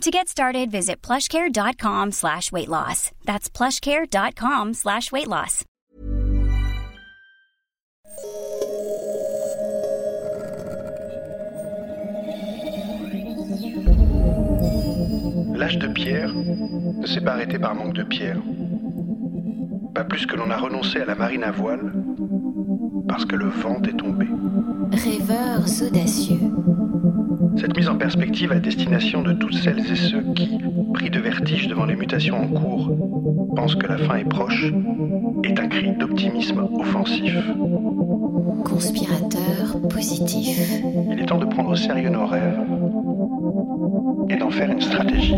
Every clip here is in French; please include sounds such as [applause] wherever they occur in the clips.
To get started, visit plushcare.com slash weight loss. That's plushcare.com slash weight loss. L'âge de pierre ne s'est pas arrêté par manque de pierre. Pas plus que l'on a renoncé à la marine à voile parce que le vent est tombé. Rêveurs audacieux. Cette mise en perspective à destination de toutes celles et ceux qui, pris de vertige devant les mutations en cours, pensent que la fin est proche, est un cri d'optimisme offensif. Conspirateur positif. Il est temps de prendre au sérieux nos rêves et d'en faire une stratégie.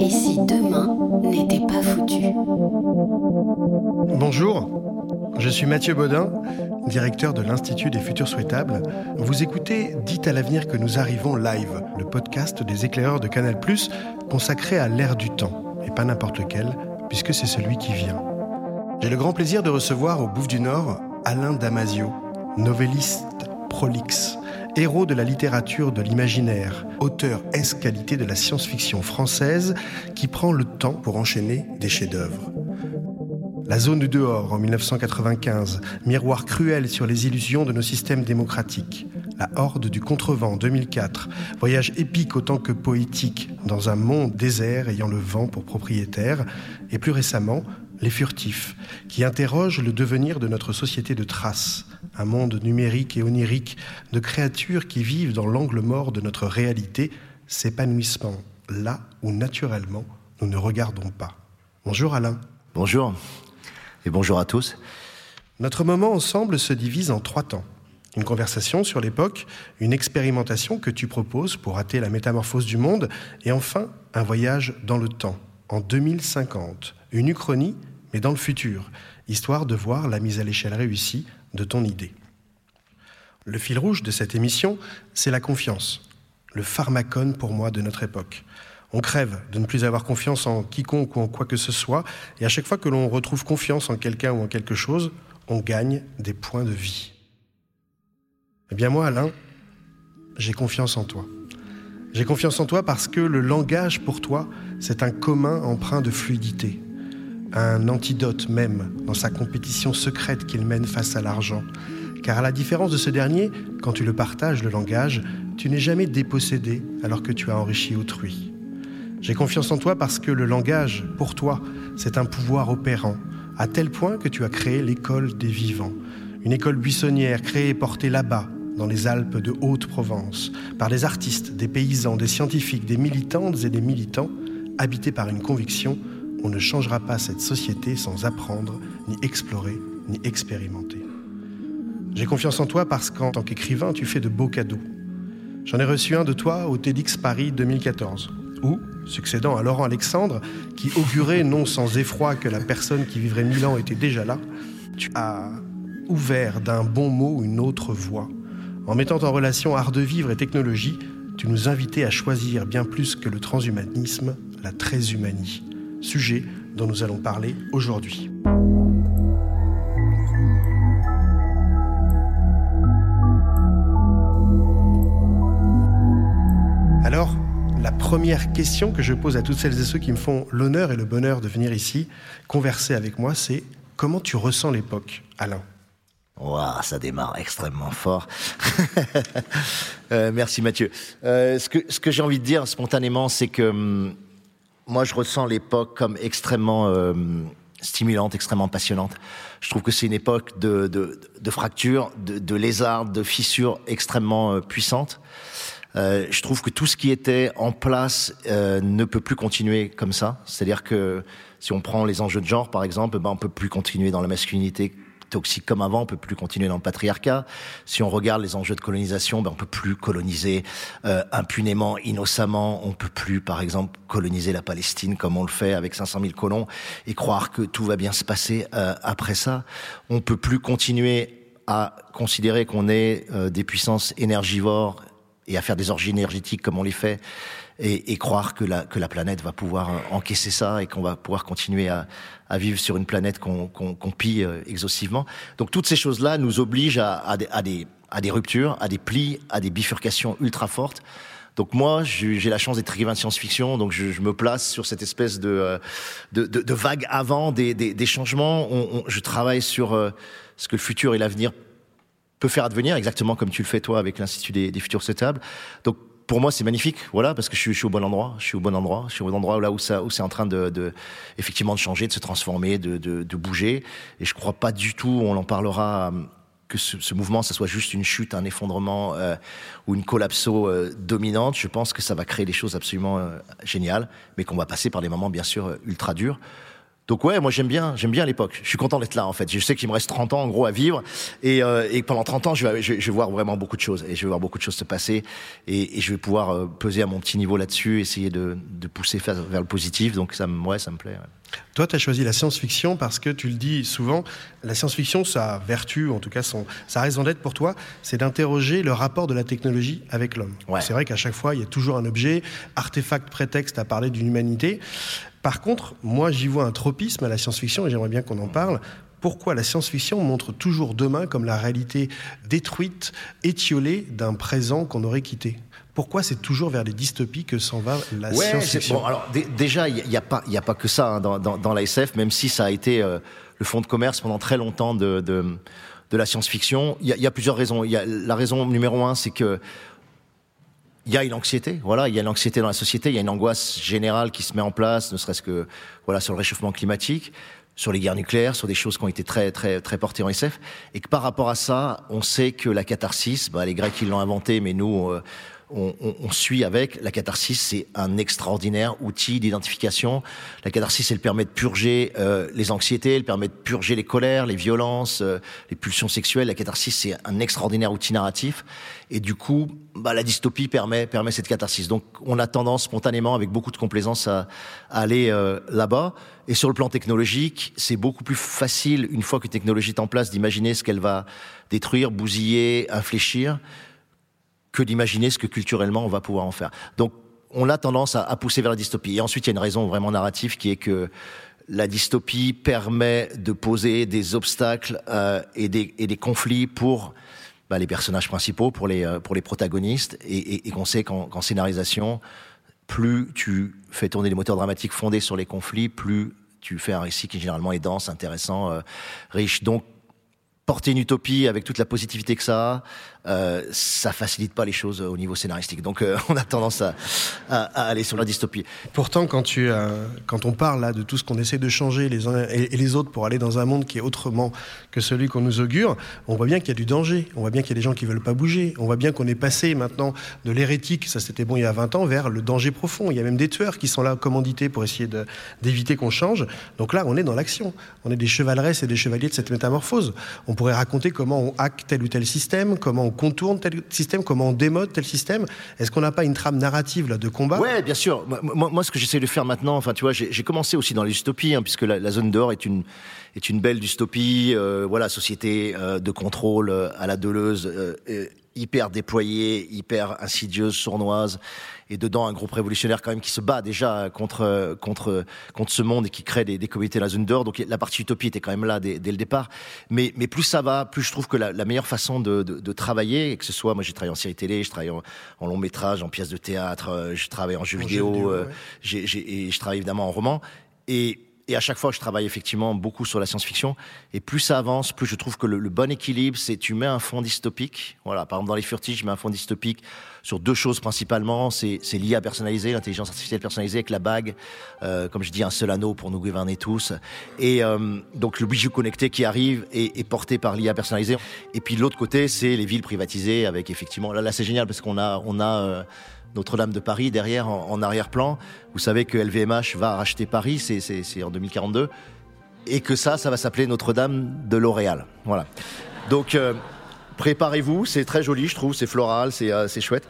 Et si demain n'était pas foutu? Bonjour, je suis Mathieu Baudin, directeur de l'Institut des Futurs Souhaitables. Vous écoutez Dites à l'avenir que nous arrivons live, le podcast des éclaireurs de Canal+, consacré à l'ère du temps, et pas n'importe lequel, puisque c'est celui qui vient. J'ai le grand plaisir de recevoir au Bouffe du Nord Alain Damasio, novelliste prolixe, héros de la littérature de l'imaginaire, auteur S-qualité de la science-fiction française qui prend le temps pour enchaîner des chefs-d'œuvre. La zone du dehors en 1995, miroir cruel sur les illusions de nos systèmes démocratiques. La horde du contrevent 2004, voyage épique autant que poétique dans un monde désert ayant le vent pour propriétaire. Et plus récemment, Les Furtifs, qui interrogent le devenir de notre société de traces, un monde numérique et onirique de créatures qui vivent dans l'angle mort de notre réalité, s'épanouissement là où naturellement nous ne regardons pas. Bonjour Alain. Bonjour et bonjour à tous. Notre moment ensemble se divise en trois temps. Une conversation sur l'époque, une expérimentation que tu proposes pour hâter la métamorphose du monde, et enfin un voyage dans le temps, en 2050, une uchronie, mais dans le futur, histoire de voir la mise à l'échelle réussie de ton idée. Le fil rouge de cette émission, c'est la confiance, le pharmacone pour moi de notre époque. On crève de ne plus avoir confiance en quiconque ou en quoi que ce soit, et à chaque fois que l'on retrouve confiance en quelqu'un ou en quelque chose, on gagne des points de vie. Eh bien moi, Alain, j'ai confiance en toi. J'ai confiance en toi parce que le langage pour toi, c'est un commun empreint de fluidité, un antidote même dans sa compétition secrète qu'il mène face à l'argent. Car à la différence de ce dernier, quand tu le partages, le langage, tu n'es jamais dépossédé alors que tu as enrichi autrui. J'ai confiance en toi parce que le langage, pour toi, c'est un pouvoir opérant, à tel point que tu as créé l'école des vivants, une école buissonnière créée et portée là-bas, dans les Alpes de Haute-Provence, par des artistes, des paysans, des scientifiques, des militantes et des militants, habités par une conviction, on ne changera pas cette société sans apprendre, ni explorer, ni expérimenter. J'ai confiance en toi parce qu'en tant qu'écrivain, tu fais de beaux cadeaux. J'en ai reçu un de toi au TEDx Paris 2014, où, succédant à Laurent Alexandre, qui augurait non sans effroi que la personne qui vivrait mille ans était déjà là, tu as ouvert d'un bon mot une autre voie. En mettant en relation art de vivre et technologie, tu nous invitais à choisir bien plus que le transhumanisme, la tréshumanie, sujet dont nous allons parler aujourd'hui. Première question que je pose à toutes celles et ceux qui me font l'honneur et le bonheur de venir ici converser avec moi, c'est comment tu ressens l'époque, Alain? Waouh, ça démarre extrêmement fort. [laughs] euh, merci Mathieu. Euh, ce que, j'ai envie de dire spontanément, c'est que hum, moi, je ressens l'époque comme extrêmement euh, stimulante, extrêmement passionnante. Je trouve que c'est une époque de, fractures, de, de lézards, de fissures extrêmement puissantes. Euh, je trouve que tout ce qui était en place euh, ne peut plus continuer comme ça. C'est-à-dire que si on prend les enjeux de genre, par exemple, ben, on peut plus continuer dans la masculinité toxique comme avant, on peut plus continuer dans le patriarcat. Si on regarde les enjeux de colonisation, ben on peut plus coloniser euh, impunément, innocemment. On peut plus, par exemple, coloniser la Palestine comme on le fait avec 500 000 colons et croire que tout va bien se passer euh, après ça. On peut plus continuer à considérer qu'on est euh, des puissances énergivores et à faire des orgies énergétiques comme on les fait et, croire que la, planète va pouvoir euh, encaisser ça et qu'on va pouvoir continuer à, vivre sur une planète qu'on pille euh, exhaustivement. Donc toutes ces choses-là nous obligent à, des, ruptures, à des plis, à des bifurcations ultra fortes. Donc moi, j'ai la chance d'être écrivain de science-fiction, donc je, me place sur cette espèce de, euh, vague avant des, changements. Je travaille sur ce que le futur et l'avenir peut faire advenir, exactement comme tu le fais toi avec l'Institut des, des futurs souhaitables. Donc pour moi, c'est magnifique, voilà, parce que je suis, au bon endroit. Je suis au bon endroit. Je suis au bon endroit là où ça, où c'est en train de, de, effectivement, de changer, de se transformer, de, de, de bouger. Et je crois pas du tout. On en parlera. Que ce, ce mouvement, ça soit juste une chute, un effondrement euh, ou une collapso euh, dominante. Je pense que ça va créer des choses absolument euh, géniales, mais qu'on va passer par des moments bien sûr ultra durs. Donc ouais, moi j'aime bien, j'aime bien l'époque. Je suis content d'être là en fait. Je sais qu'il me reste 30 ans en gros à vivre et, euh, et pendant 30 ans, je vais, je, je, vais voir vraiment beaucoup de choses et je vais voir beaucoup de choses se passer et, et je vais pouvoir euh, peser à mon petit niveau là-dessus, essayer de, de pousser vers, vers, le positif. Donc ça, ouais, ça me plaît. Ouais. Toi, tu as choisi la science-fiction parce que tu le dis souvent, la science-fiction, sa vertu, en tout cas son, sa raison d'être pour toi, c'est d'interroger le rapport de la technologie avec l'homme. Ouais. C'est vrai qu'à chaque fois, il y a toujours un objet, artefact, prétexte à parler d'une humanité. Par contre, moi, j'y vois un tropisme à la science-fiction et j'aimerais bien qu'on en parle. Pourquoi la science-fiction montre toujours demain comme la réalité détruite, étiolée d'un présent qu'on aurait quitté? Pourquoi c'est toujours vers les dystopies que s'en va la ouais, science-fiction? bon, alors déjà, il n'y a, pas, a pas que ça hein, dans, dans, dans, la SF, même si ça a été euh, le fond de commerce pendant très longtemps de, de, de la science-fiction. Il y, y, a plusieurs raisons. Y a, la raison numéro un, c'est que il y a une anxiété, voilà, il y a une anxiété dans la société, il y a une angoisse générale qui se met en place, ne serait-ce que voilà sur le réchauffement climatique, sur les guerres nucléaires, sur des choses qui ont été très très très portées en SF, et que par rapport à ça, on sait que la catharsis, bah, les Grecs ils l'ont inventé, mais nous euh, on, on, on, suit avec. La catharsis, c'est un extraordinaire outil d'identification. La catharsis, elle permet de purger euh, les anxiétés, elle permet de purger les colères, les violences, euh, les pulsions sexuelles. La catharsis, c'est un extraordinaire outil narratif. Et du coup, bah, la dystopie permet, permet cette catharsis. Donc, on a tendance spontanément, avec beaucoup de complaisance, à, à aller euh, là-bas. Et sur le plan technologique, c'est beaucoup plus facile, une fois que technologie est en place, d'imaginer ce qu'elle va détruire, bousiller, infléchir que d'imaginer ce que culturellement on va pouvoir en faire. Donc on a tendance à, pousser vers la dystopie. Et ensuite, il y a une raison vraiment narrative qui est que la dystopie permet de poser des obstacles euh, et, des, et, des, conflits pour bah, les personnages principaux, pour les, euh, pour les protagonistes, et, et, et qu'on sait qu'en qu scénarisation, plus tu fais tourner des moteurs dramatiques fondés sur les conflits, plus tu fais un récit qui généralement est dense, intéressant, euh, riche. Donc porter une utopie avec toute la positivité que ça a, euh, ça facilite pas les choses au niveau scénaristique. Donc euh, [laughs] on a tendance à, à, à, aller sur la dystopie. Pourtant, quand, tu, euh, quand on parle là de tout ce qu'on essaie de changer les uns et, les autres pour aller dans un monde qui est autrement que celui qu'on nous augure, on voit bien qu'il y a du danger. On voit bien qu'il y a des gens qui veulent pas bouger. On voit bien qu'on est passé maintenant de l'hérétique, ça c'était bon il y a 20 ans, vers le danger profond. Il y a même des tueurs qui sont là commandités pour essayer d'éviter qu'on change. Donc là, on est dans l'action. On est des chevaleresses et des chevaliers de cette métamorphose. On pourrait raconter comment on hack tel ou tel système, comment on contourne tel système, comment on démode tel système. Est-ce qu'on n'a pas une trame narrative là, de combat? Ouais, bien sûr. Moi, ce que j'essaie de faire maintenant, enfin, tu vois, j'ai commencé aussi dans les dystopies, hein, puisque la, zone d'or est une est une belle dystopie. Euh, voilà, société euh, de contrôle euh, à la Deleuze, euh, hyper déployée, hyper insidieuse, sournoise et dedans un groupe révolutionnaire quand même qui se bat déjà contre contre contre ce monde et qui crée des, des comités dans la zone d'or. Donc la partie utopie était quand même là dès, dès, le départ. Mais mais plus ça va, plus je trouve que la, la meilleure façon de, de, de, travailler, et que ce soit moi j'ai travaillé en série télé, je travaille en, en, long métrage, en pièces de théâtre, je travaille en jeux en vidéo, vidéo ouais. j'ai et je travaille évidemment en roman et et à chaque fois, je travaille effectivement beaucoup sur la science-fiction. Et plus ça avance, plus je trouve que le, bon équilibre, c'est tu mets un fond dystopique. Voilà, par exemple dans les furtiges, je mets un fond dystopique sur deux choses principalement. C'est l'IA personnalisée, l'intelligence artificielle personnalisée avec la bague, euh, comme je dis, un seul anneau pour nous gouverner tous. Et euh, donc le bijou connecté qui arrive est, porté par l'IA personnalisée. Et puis l'autre côté, c'est les villes privatisées avec effectivement. Là, là c'est génial parce qu'on a, on a euh, notre-Dame de Paris derrière en, arrière-plan. Vous savez que LVMH va racheter Paris, c'est en 2042. et que ça, ça va s'appeler Notre-Dame de L'Oréal. Voilà. Donc, euh, préparez-vous, c'est très joli, je trouve, c'est floral, c'est euh, chouette,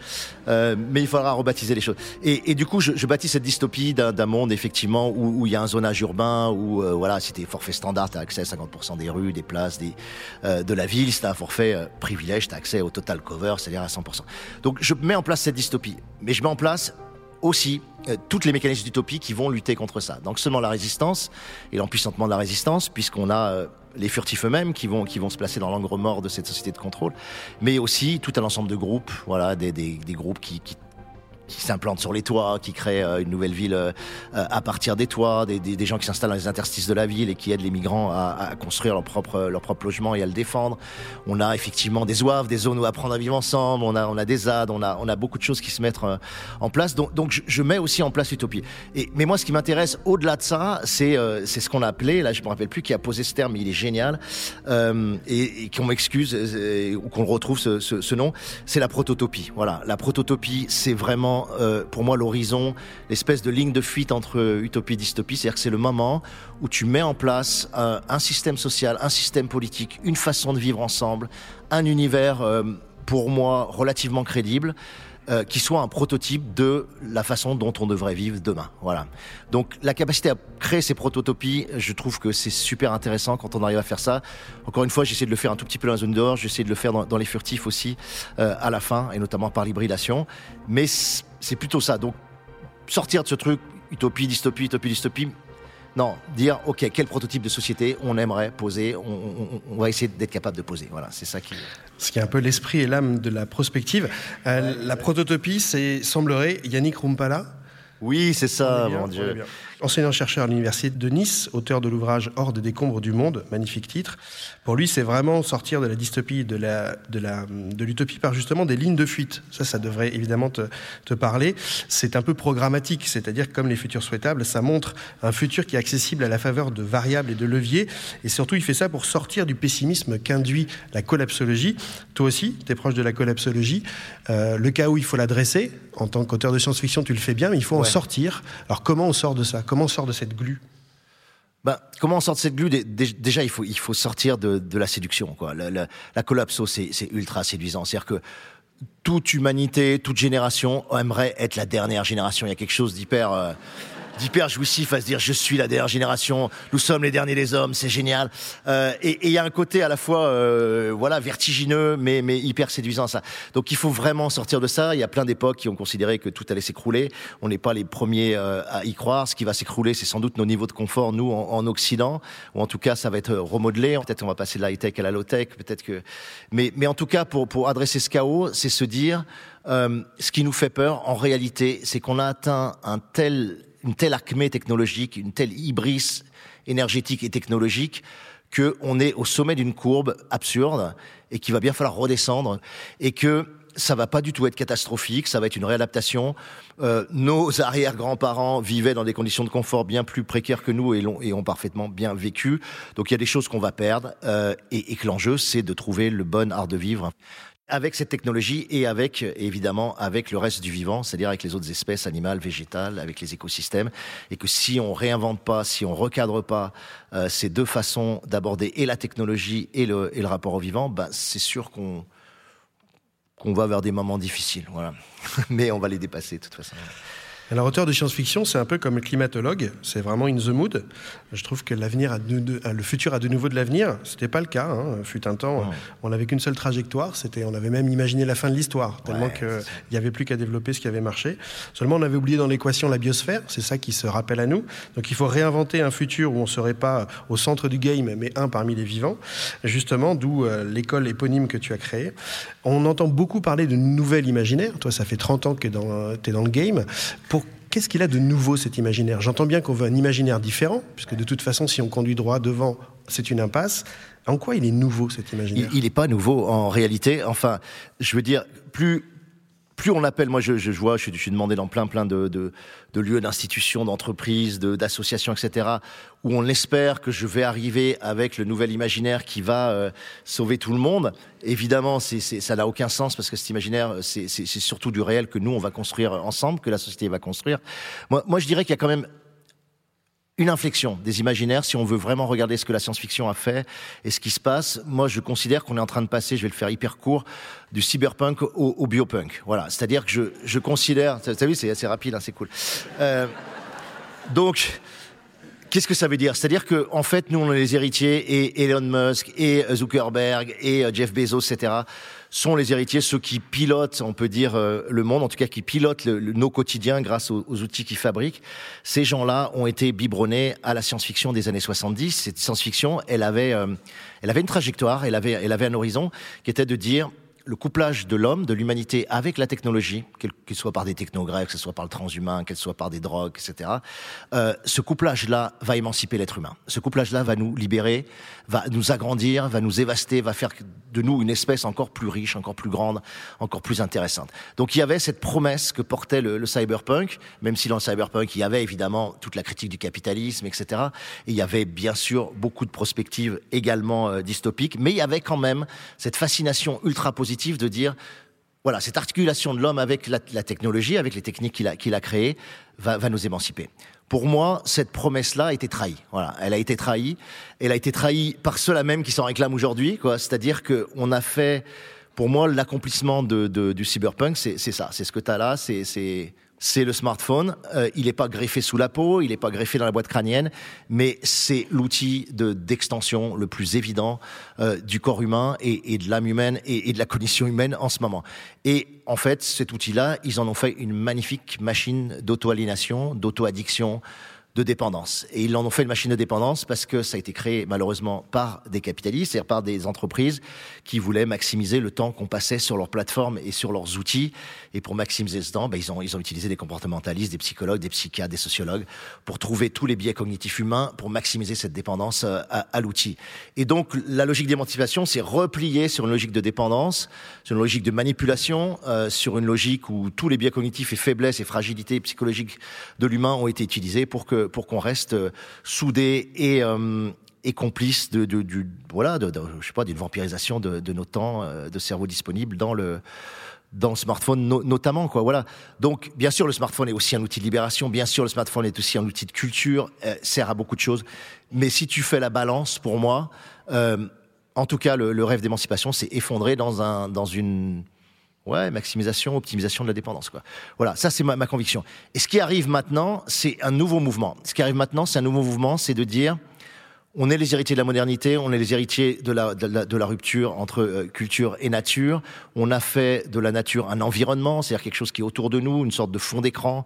euh, mais il faudra rebaptiser les choses. Et, du coup, je, bâtis cette dystopie d'un monde effectivement où, il y a un zonage urbain, où euh, voilà, si t'es forfait standard, t'as accès à 50% des rues, des places, de la ville. Si t'as un forfait privilège, t'as accès au total cover, c'est-à-dire à 100%. Donc, je mets en place cette dystopie, mais je mets en place aussi toutes les mécanismes d'utopie qui vont lutter contre ça. Donc seulement la résistance et l'empuissantement de la résistance, puisqu'on a les furtifs eux-mêmes qui vont, qui vont se placer dans l'angle mort de cette société de contrôle, mais aussi tout un ensemble de groupes, voilà, des, des, des groupes qui, qui qui s'implantent sur les toits, qui créent euh, une nouvelle ville euh, euh, à partir des toits, des, gens qui s'installent dans les interstices de la ville et qui aident les migrants à, construire leur propre, leur propre logement et à le défendre. On a effectivement des OAV, des zones où apprendre à vivre ensemble, on a, on a des ZAD, on a, on a beaucoup de choses qui se mettent en place. Donc, je, mets aussi en place l'utopie. Et, mais moi, ce qui m'intéresse au-delà de ça, c'est ce qu'on a appelé, là je me rappelle plus qui a posé ce terme, mais il est génial, et, et qu'on m'excuse ou qu'on retrouve ce, ce nom, c'est la prototopie. Voilà, la prototopie, c'est vraiment euh, pour moi l'horizon, l'espèce de ligne de fuite entre utopie et dystopie. C'est-à-dire que c'est le moment où tu mets en place un, un, système social, un système politique, une façon de vivre ensemble, un univers, euh, pour moi, relativement crédible. Euh, qui soit un prototype de la façon dont on devrait vivre demain. Voilà. Donc la capacité à créer ces prototopies, je trouve que c'est super intéressant quand on arrive à faire ça. Encore une fois, j'essaie de le faire un tout petit peu dans la zone dehors, j'essaie de le faire dans, les furtifs aussi euh, à la fin, et notamment par l'hybridation. Mais c'est plutôt ça. Donc sortir de ce truc utopie, dystopie, utopie, dystopie. Non, dire ok, quel prototype de société on aimerait poser, on, on, on va essayer d'être capable de poser. Voilà, c'est ça qui. Ce qui est un peu l'esprit et l'âme de la prospective. Euh, la prototopie, c'est semblerait Yannick Rumpala. Oui, c'est ça, bien, mon Dieu. Enseignant-chercheur à l'université de Nice, auteur de l'ouvrage Hors des décombres du monde, magnifique titre. Pour lui, c'est vraiment sortir de la dystopie, de la, de la, de l'utopie par justement des lignes de fuite. Ça, ça devrait évidemment te, te parler. C'est un peu programmatique, c'est-à-dire comme les futurs souhaitables, ça montre un futur qui est accessible à la faveur de variables et de leviers. Et surtout, il fait ça pour sortir du pessimisme qu'induit la collapsologie. Toi aussi, tu es proche de la collapsologie. Euh, le cas où il faut l'adresser, en tant qu'auteur de science-fiction, tu le fais bien, mais il faut ouais. en sortir. Alors comment on sort de ça? Comment on sort de cette glu? Ben, comment on sort de cette glu? Déjà, il faut, il faut sortir de, de la séduction. Quoi. La collapso, c'est ultra séduisant. C'est-à-dire que toute humanité, toute génération aimerait être la dernière génération. Il y a quelque chose d'hyper... Euh, d'hyper jouissif à se dire je suis la dernière génération, nous sommes les derniers des hommes, c'est génial. Euh, et il y a un côté à la fois euh, voilà vertigineux mais mais hyper séduisant ça. Donc il faut vraiment sortir de ça. Il y a plein d'époques qui ont considéré que tout allait s'écrouler. On n'est pas les premiers euh, à y croire. Ce qui va s'écrouler, c'est sans doute nos niveaux de confort nous en, en, Occident, ou en tout cas ça va être remodelé. Peut-être on va passer de la high tech à la low tech. Peut-être que mais mais en tout cas pour pour adresser ce chaos, c'est se dire euh, ce qui nous fait peur en réalité, c'est qu'on a atteint un tel une telle acmé technologique, une telle hybris énergétique et technologique que on est au sommet d'une courbe absurde et qu'il va bien falloir redescendre et que ça va pas du tout être catastrophique, ça va être une réadaptation. Euh, nos arrière-grands-parents vivaient dans des conditions de confort bien plus précaires que nous et, l'ont, et ont parfaitement bien vécu. Donc il y a des choses qu'on va perdre euh, et, et que l'enjeu c'est de trouver le bon art de vivre avec cette technologie et avec, évidemment, avec le reste du vivant, c'est-à-dire avec les autres espèces animales, végétales, avec les écosystèmes, et que si on réinvente pas, si on recadre pas euh, ces deux façons d'aborder et la technologie et le, et le rapport au vivant, bah, c'est sûr qu'on qu'on va vers des moments difficiles. [laughs] Mais on va les dépasser de toute façon. Alors, auteur de science-fiction, c'est un peu comme le climatologue, c'est vraiment in the mood. Je trouve que l'avenir le futur a de nouveau de l'avenir. C'était pas le cas. Hein. Fut un temps, ouais. on n'avait qu'une seule trajectoire. C'était, on avait même imaginé la fin de l'histoire, tellement ouais, qu'il n'y avait plus qu'à développer ce qui avait marché. Seulement, on avait oublié dans l'équation la biosphère. C'est ça qui se rappelle à nous. Donc, il faut réinventer un futur où on serait pas au centre du game, mais un parmi les vivants. Justement, d'où euh, l'école éponyme que tu as créée. On entend beaucoup parler de nouvelles imaginaires. Toi, ça fait 30 ans que tu es dans le game. Pour qu'est-ce qu'il a de nouveau cet imaginaire? J'entends bien qu'on veut un imaginaire différent, puisque de toute façon, si on conduit droit devant, c'est une impasse. En quoi il est nouveau cet imaginaire? Il n'est pas nouveau en réalité. Enfin, je veux dire, plus plus on appelle, moi je, je vois, je, je, suis demandé dans plein plein de, de, de lieux, d'institutions, d'entreprises, d'associations, etc., où on espère que je vais arriver avec le nouvel imaginaire qui va euh, sauver tout le monde. Évidemment, c est, c est, ça n'a aucun sens parce que cet imaginaire, c'est surtout du réel que nous on va construire ensemble, que la société va construire. Moi, moi je dirais qu'il y a quand même une inflexion des imaginaires si on veut vraiment regarder ce que la science-fiction a fait et ce qui se passe. Moi, je considère qu'on est en train de passer, je vais le faire hyper court, du cyberpunk au, biopunk. Voilà, c'est-à-dire que je, je considère, tu as vu, c'est assez rapide, hein, c'est cool. Euh, donc, Qu'est-ce que ça veut dire? C'est-à-dire que en fait, nous, on est les héritiers et Elon Musk et Zuckerberg et euh, Jeff Bezos, etc. sont les héritiers, ceux qui pilotent, on peut dire, euh, le monde, en tout cas qui pilotent le, nos quotidiens grâce aux, outils qu'ils fabriquent. Ces gens-là ont été biberonnés à la science-fiction des années 70. Cette science-fiction, elle avait, euh, elle avait une trajectoire, elle avait, elle avait un horizon qui était de dire le couplage de l'homme, de l'humanité avec la technologie, qu'il soit par des technogreffes, que ce soit par le transhumain, qu'elle soit par des drogues, etc. Euh, ce couplage-là va émanciper l'être humain. Ce couplage-là va nous libérer, va nous agrandir, va nous évaster, va faire de nous une espèce encore plus riche, encore plus grande, encore plus intéressante. Donc il y avait cette promesse que portait le, cyberpunk, même si dans le cyberpunk il y avait évidemment toute la critique du capitalisme, etc. Et il y avait bien sûr beaucoup de prospectives également euh, dystopiques, mais il y avait quand même cette fascination ultra positive de dire, voilà, cette articulation de l'homme avec la, technologie, avec les techniques qu'il a, qu'il a créées, va, va nous émanciper. Pour moi, cette promesse-là a été trahie. Voilà, elle a été trahie. Elle a été trahie par ceux-là même qui s'en réclament aujourd'hui. Quoi. C'est-à-dire qu'on a fait, pour moi, l'accomplissement de, du cyberpunk, c'est, ça. C'est ce que tu as là. C'est c'est le smartphone. Euh, il n'est pas greffé sous la peau, il n'est pas greffé dans la boîte crânienne, mais c'est l'outil de d'extension le plus évident euh, du corps humain et, et de l'âme humaine et, et, de la condition humaine en ce moment. Et en fait, cet outil-là, ils en ont fait une magnifique machine d'auto-aliénation, d'auto-addiction, de dépendance. Et ils en ont fait une machine de dépendance parce que ça a été créé malheureusement par des capitalistes, c'est-à-dire par des entreprises qui voulaient maximiser le temps qu'on passait sur leurs plateformes et sur leurs outils. Et pour maximiser ce temps, ben, ils, ont, ils ont utilisé des comportementalistes, des psychologues, des psychiatres, des sociologues pour trouver tous les biais cognitifs humains pour maximiser cette dépendance euh, à, l'outil. Et donc la logique d'émancipation, c'est replier sur une logique de dépendance, sur une logique de manipulation, euh, sur une logique où tous les biais cognitifs et faiblesses et fragilités psychologiques de l'humain ont été utilisés pour que pour qu'on reste euh, soudés et euh, et complice de, voilà je sais pas d'une vampirisation de, de, nos temps euh, de cerveau disponible dans le dans le smartphone notamment quoi voilà. Donc bien sûr le smartphone est aussi un outil de libération bien sûr le smartphone est aussi un outil de culture sert à beaucoup de choses. Mais si tu fais la balance pour moi en tout cas le, le rêve d'émancipation s'est effondré dans un dans une Ouais, maximisation, optimisation de la dépendance, quoi. Voilà, ça c'est ma, conviction. Et ce qui arrive maintenant, c'est un nouveau mouvement. Ce qui arrive maintenant, c'est un nouveau mouvement, c'est de dire, on est les héritiers de la modernité, on est les héritiers de la, de la, de la rupture entre euh, culture et nature. On a fait de la nature un environnement, c'est-à-dire quelque chose qui est autour de nous, une sorte de fond d'écran.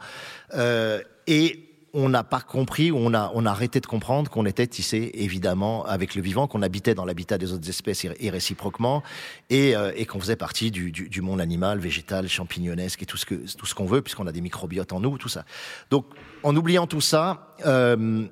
Euh, et on n'a pas compris, on a, on a arrêté de comprendre qu'on était tissé évidemment avec le vivant, qu'on habitait dans l'habitat des autres espèces et, réciproquement, et, euh, et qu'on faisait partie du, du, du, monde animal, végétal, champignonesque et tout ce que tout ce qu'on veut, puisqu'on a des microbiotes en nous, tout ça. Donc, en oubliant tout ça, euh,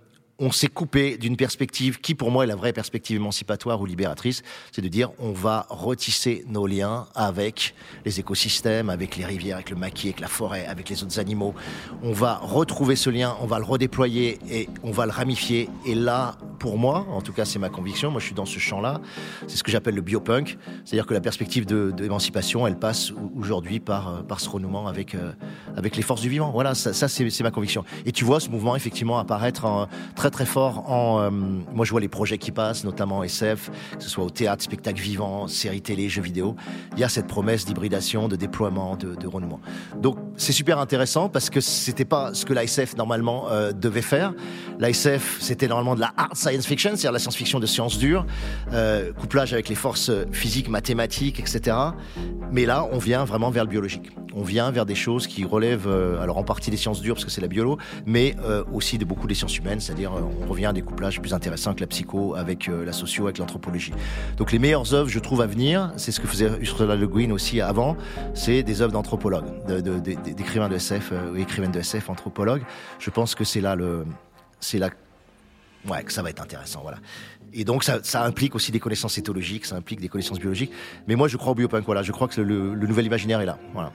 on s'est coupé d'une perspective qui, pour moi, est la vraie perspective émancipatoire ou libératrice, c'est de dire on va retisser nos liens avec les écosystèmes, avec les rivières, avec le maquis, avec la forêt, avec les autres animaux. On va retrouver ce lien, on va le redéployer et on va le ramifier. Et là, pour moi, en tout cas, c'est ma conviction, moi je suis dans ce champ-là, c'est ce que j'appelle le biopunk, c'est-à-dire que la perspective d'émancipation, elle passe aujourd'hui par, euh, par ce renouement avec, euh, avec les forces du vivant. Voilà, ça, ça c'est ma conviction. Et tu vois ce mouvement effectivement apparaître en, très très fort en. Euh, moi, je vois les projets qui passent, notamment SF, que ce soit au théâtre, spectacle vivant, séries télé, jeux vidéo. Il y a cette promesse d'hybridation, de déploiement, de, de. Donc, c'est super intéressant parce que c'était pas ce que l'ASF normalement euh, devait faire. L'ASF, c'était normalement de la hard science fiction, c'est-à-dire la science-fiction de sciences dures, euh, couplage avec les forces physiques, mathématiques, etc. Mais là, on vient vraiment vers le biologique. On vient vers des choses qui relèvent, alors en partie des sciences dures parce que c'est la biolo, mais aussi de beaucoup des sciences humaines, c'est-à-dire on revient à des couplages plus intéressants que la psycho avec euh, la socio, avec l'anthropologie. Donc les meilleures œuvres, je trouve, à venir, c'est ce que faisait Ursula Le Guin aussi avant, c'est des œuvres d'anthropologues, d'écrivains de, SF, euh, écrivaines de SF, anthropologues. Je pense que c'est là le, c'est là, ouais, que ça va être intéressant, voilà. Et donc ça, ça, implique aussi des connaissances éthologiques, ça implique des connaissances biologiques. Mais moi, je crois au biopunk. Voilà, je crois que le, le nouvel imaginaire est là. Voilà.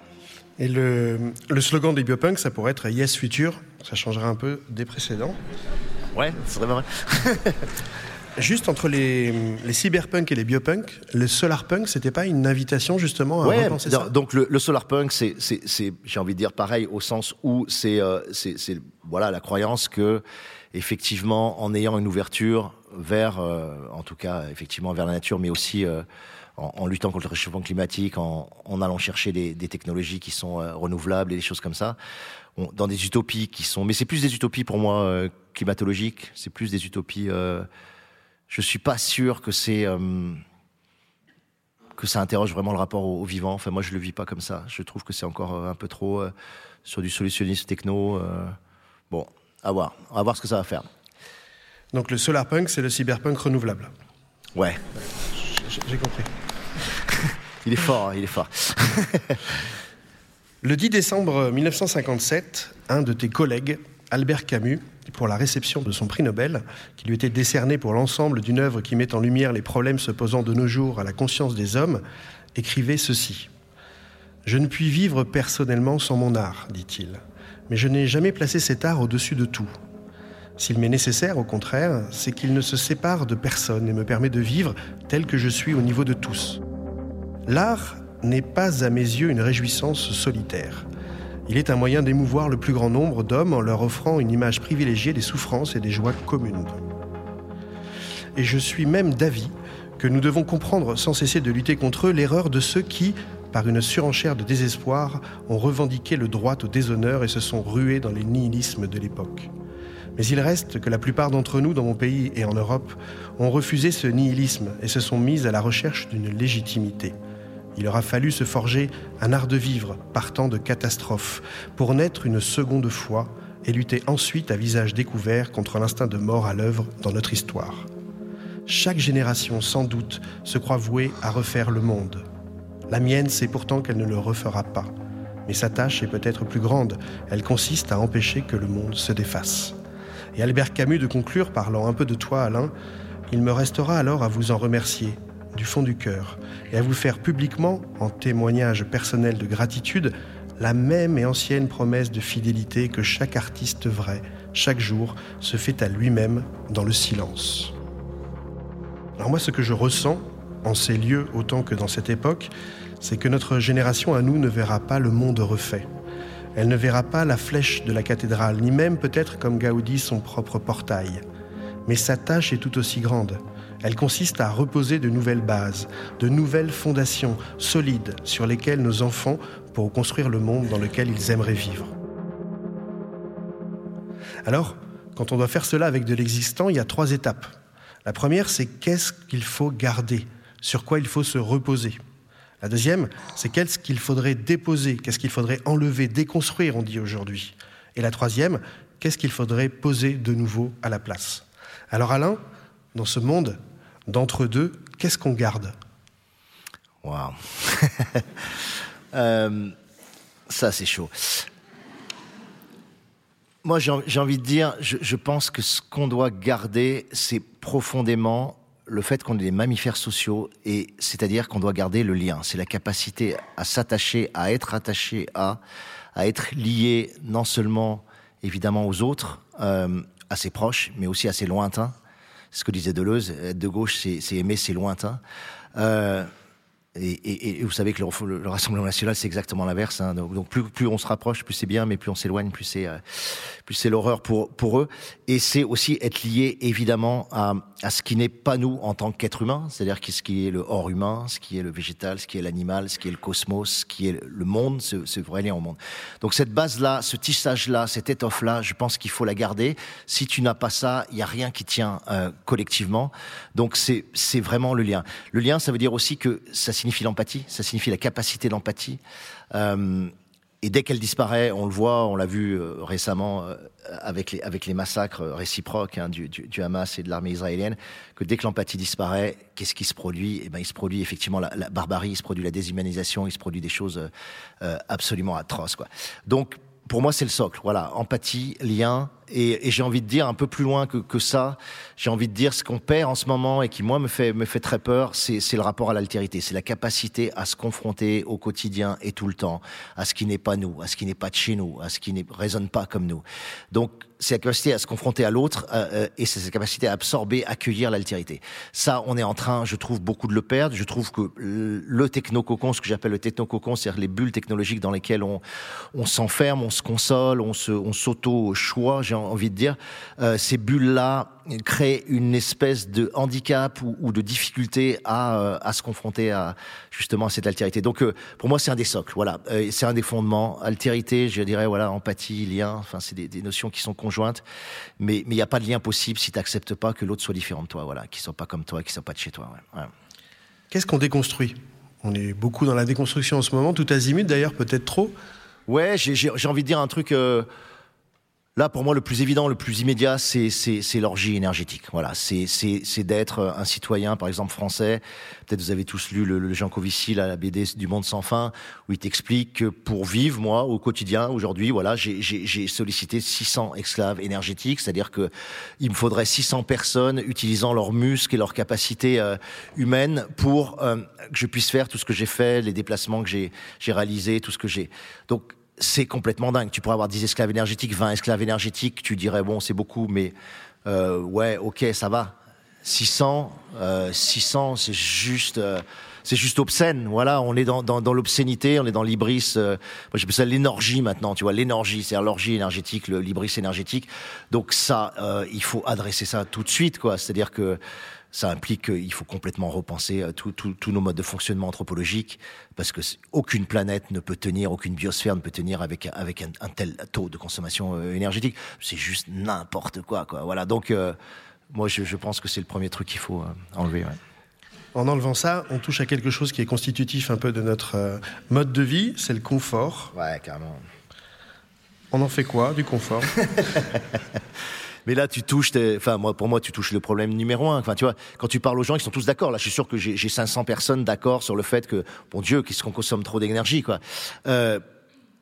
Et le, le slogan des biopunk, ça pourrait être Yes Future. Ça changerait un peu des précédents. Ouais, c'est vrai. [laughs] Juste entre les, les, cyberpunk et les biopunk, le solarpunk, c'était pas une invitation justement à ouais, repenser ça? Donc le, le solarpunk, c'est, j'ai envie de dire pareil au sens où c'est, euh, c'est, voilà la croyance que effectivement, en ayant une ouverture vers, en tout cas, effectivement, vers la nature, mais aussi en, luttant contre le réchauffement climatique, en, allant chercher des, technologies qui sont renouvelables et des choses comme ça, dans des utopies qui sont. Mais c'est plus des utopies pour moi climatologiques, c'est plus des utopies. je suis pas sûr que c'est que ça interroge vraiment le rapport au, vivant. Enfin, moi, je le vis pas comme ça. Je trouve que c'est encore euh, un peu trop euh, sur du solutionnisme techno. Euh. bon, à voir. On va voir ce que ça va faire. Donc le solarpunk, c'est le cyberpunk renouvelable. Ouais. J'ai compris. Il est fort, il est fort. [laughs] le 10 décembre 1957, un de tes collègues, Albert Camus, pour la réception de son prix Nobel, qui lui était décerné pour l'ensemble d'une œuvre qui met en lumière les problèmes se posant de nos jours à la conscience des hommes, écrivait ceci. Je ne puis vivre personnellement sans mon art, dit-il, mais je n'ai jamais placé cet art au-dessus de tout. S'il m'est nécessaire, au contraire, c'est qu'il ne se sépare de personne et me permet de vivre tel que je suis au niveau de tous. L'art n'est pas à mes yeux une réjouissance solitaire. Il est un moyen d'émouvoir le plus grand nombre d'hommes en leur offrant une image privilégiée des souffrances et des joies communes. Et je suis même d'avis que nous devons comprendre sans cesser de lutter contre eux l'erreur de ceux qui, par une surenchère de désespoir, ont revendiqué le droit au déshonneur et se sont rués dans les nihilismes de l'époque. Mais il reste que la plupart d'entre nous, dans mon pays et en Europe, ont refusé ce nihilisme et se sont mis à la recherche d'une légitimité. Il aura fallu se forger un art de vivre partant de catastrophes pour naître une seconde fois et lutter ensuite à visage découvert contre l'instinct de mort à l'œuvre dans notre histoire. Chaque génération, sans doute, se croit vouée à refaire le monde. La mienne sait pourtant qu'elle ne le refera pas. Mais sa tâche est peut-être plus grande. Elle consiste à empêcher que le monde se défasse. Et Albert Camus de conclure, parlant un peu de toi, Alain, il me restera alors à vous en remercier du fond du cœur et à vous faire publiquement, en témoignage personnel de gratitude, la même et ancienne promesse de fidélité que chaque artiste vrai, chaque jour, se fait à lui-même dans le silence. Alors moi, ce que je ressens, en ces lieux autant que dans cette époque, c'est que notre génération à nous ne verra pas le monde refait. Elle ne verra pas la flèche de la cathédrale, ni même peut-être comme Gaudi son propre portail. Mais sa tâche est tout aussi grande. Elle consiste à reposer de nouvelles bases, de nouvelles fondations solides sur lesquelles nos enfants pourront construire le monde dans lequel ils aimeraient vivre. Alors, quand on doit faire cela avec de l'existant, il y a trois étapes. La première, c'est qu'est-ce qu'il faut garder, sur quoi il faut se reposer. La deuxième, c'est qu'est-ce qu'il faudrait déposer, qu'est-ce qu'il faudrait enlever, déconstruire, on dit aujourd'hui. Et la troisième, qu'est-ce qu'il faudrait poser de nouveau à la place. Alors Alain, dans ce monde d'entre deux, qu'est-ce qu'on garde? Waouh [laughs] euh, Ça, c'est chaud. Moi, j'ai envie de dire, je, pense que ce qu'on doit garder, c'est profondément le fait qu'on est des mammifères sociaux, et c'est-à-dire qu'on doit garder le lien. C'est la capacité à s'attacher, à être attaché à, à être lié non seulement évidemment aux autres, euh, à ses proches, mais aussi à ses lointains ce que disait Deleuze, être de gauche, c'est aimer ses lointains. Euh, et, vous savez que le, Rassemblement national, c'est exactement l'inverse. Hein. Donc, plus, plus, on se rapproche, plus c'est bien, mais plus on s'éloigne, plus c'est euh, plus c'est l'horreur pour pour eux. Et c'est aussi être lié évidemment à, à ce qui n'est pas nous en tant qu'être humain, c'est-à-dire ce qui est le hors humain, ce qui est le végétal, ce qui est l'animal, ce qui est le cosmos, ce qui est le monde, ce, ce vrai lien au monde. Donc cette base-là, ce tissage-là, cette étoffe-là, je pense qu'il faut la garder. Si tu n'as pas ça, il y a rien qui tient euh, collectivement. Donc c'est c'est vraiment le lien. Le lien, ça veut dire aussi que ça signifie l'empathie, ça signifie la capacité d'empathie. Euh, et dès qu'elle disparaît, on le voit, on l'a vu euh, récemment euh, avec, les, massacres réciproques hein, du, Hamas et de l'armée israélienne, que dès que l'empathie disparaît, qu'est-ce qui se produit? Eh ben, il se produit effectivement la, barbarie, il se produit la déshumanisation, il se produit des choses absolument atroces. Donc, pour moi, c'est le socle. Voilà, empathie, lien, et, et j'ai envie de dire un peu plus loin que, que ça. J'ai envie de dire ce qu'on perd en ce moment et qui moi me fait me fait très peur, c'est le rapport à l'altérité, c'est la capacité à se confronter au quotidien et tout le temps à ce qui n'est pas nous, à ce qui n'est pas de chez nous, à ce qui ne résonne pas comme nous. Donc c'est la capacité à se confronter à l'autre euh, euh, et c'est cette capacité à absorber, accueillir l'altérité. Ça, on est en train, je trouve, beaucoup de le perdre. Je trouve que le technococon, ce que j'appelle le technococon, c'est-à-dire les bulles technologiques dans lesquelles on, on s'enferme, on se console, on s'auto-choix, envie de dire, euh, ces bulles-là créent une espèce de handicap ou, de difficulté à, euh, à, se confronter à justement à cette altérité. Donc euh, pour moi c'est un des socles, voilà, c'est un des fondements. Altérité, je dirais voilà, empathie, lien, enfin c'est des, des, notions qui sont conjointes, mais il n'y a pas de lien possible si tu n'acceptes pas que l'autre soit différent de toi, voilà, qu'il soit pas comme toi, qu'il soit pas de chez toi. Ouais. Qu'est-ce qu'on déconstruit? On est beaucoup dans la déconstruction en ce moment, tout azimut d'ailleurs, peut-être trop. Ouais, j'ai envie de dire un truc. Euh, Là, pour moi, le plus évident, le plus immédiat, c'est l'orgie énergétique. Voilà, c'est d'être un citoyen, par exemple français. Peut-être vous avez tous lu le, Jean Covici, la BD du Monde sans fin, où il t'explique que pour vivre, moi, au quotidien, aujourd'hui, voilà, j'ai sollicité 600 esclaves énergétiques, c'est-à-dire que il me faudrait 600 personnes utilisant leurs muscles et leurs capacités euh, humaines pour euh, que je puisse faire tout ce que j'ai fait, les déplacements que j'ai réalisés, tout ce que j'ai. Donc c'est complètement dingue. Tu pourrais avoir 10 esclaves énergétiques, 20 esclaves énergétiques, tu dirais, bon, c'est beaucoup, mais euh, ouais, ok, ça va. 600, euh, 600, c'est juste, euh, c'est juste obscène. Voilà, on est dans, dans, l'obscénité, on est dans l'ibris. Euh, moi, j'appelle ça l'énergie maintenant. Tu vois, l'énergie, c'est-à-dire l'orgie énergétique, l'ibris énergétique. Donc ça, il faut adresser ça tout de suite, quoi. C'est-à-dire que ça implique qu'il faut complètement repenser euh, tous nos modes de fonctionnement anthropologique, parce que aucune planète ne peut tenir, aucune biosphère ne peut tenir avec avec un, tel taux de consommation euh, énergétique. C'est juste n'importe quoi, quoi. Voilà. Donc, euh, moi, je, je, pense que c'est le premier truc qu'il faut enlever. Ouais. En enlevant ça, on touche à quelque chose qui est constitutif un peu de notre mode de vie, c'est le confort. Ouais, carrément. On en fait quoi du confort? [laughs] Mais là, tu touches, enfin, moi, pour moi, tu touches le problème numéro un. Enfin, tu vois, quand tu parles aux gens, ils sont tous d'accord. Là, je suis sûr que j'ai 500 personnes d'accord sur le fait que, bon Dieu, qu'est-ce qu'on consomme trop d'énergie, quoi. Euh,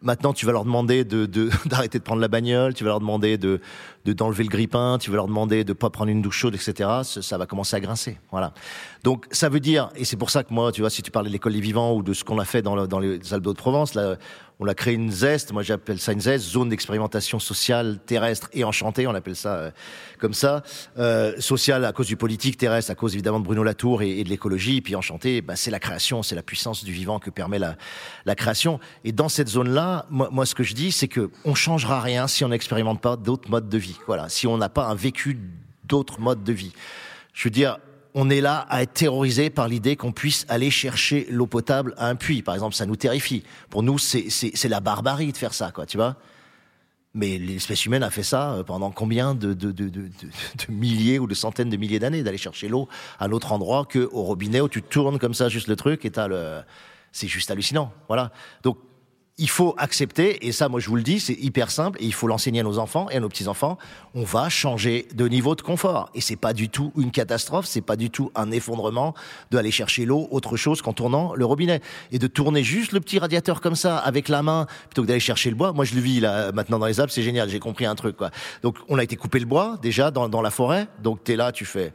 Maintenant, tu vas leur demander de [laughs] d'arrêter de, prendre la bagnole, tu vas leur demander de d'enlever le grippin, tu vas leur demander de pas prendre une douche chaude, etc. Ça, va commencer à grincer, voilà. Donc ça veut dire, et c'est pour ça que moi, tu vois, si tu parles de l'école des vivants ou de ce qu'on a fait dans, dans les Alpes de Provence, là, on a créé une zeste, moi j'appelle ça une zeste, zone d'expérimentation sociale terrestre et enchantée, on appelle ça euh, comme ça, euh, sociale à cause du politique, terrestre à cause évidemment de Bruno Latour et, de l'écologie, puis enchantée, bah, c'est la création, c'est la puissance du vivant que permet la, la création. Et dans cette zone-là, moi, moi, ce que je dis, c'est que on changera rien si on n'expérimente pas d'autres modes de vie. Voilà, si on n'a pas un vécu d'autres modes de vie. Je veux dire, on est là à être terrorisé par l'idée qu'on puisse aller chercher l'eau potable à un puits. Par exemple, ça nous terrifie. Pour nous, c'est la barbarie de faire ça, quoi, tu vois. Mais l'espèce humaine a fait ça euh, pendant combien de, de, de, de milliers ou de centaines de milliers d'années d'aller chercher l'eau à un autre endroit que au robinet où tu tournes comme ça juste le truc et t'as le, c'est juste hallucinant. Voilà. Donc il faut accepter, et ça, moi, je vous le dis, c'est hyper simple, et il faut l'enseigner à nos enfants et à nos petits-enfants. On va changer de niveau de confort. Et c'est pas du tout une catastrophe, c'est pas du tout un effondrement d'aller chercher l'eau autre chose qu'en tournant le robinet. Et de tourner juste le petit radiateur comme ça, avec la main, plutôt que d'aller chercher le bois. Moi, je le vis, là, maintenant dans les Alpes, c'est génial, j'ai compris un truc, quoi. Donc, on a été couper le bois, déjà, dans, dans la forêt. Donc, t'es là, tu fais,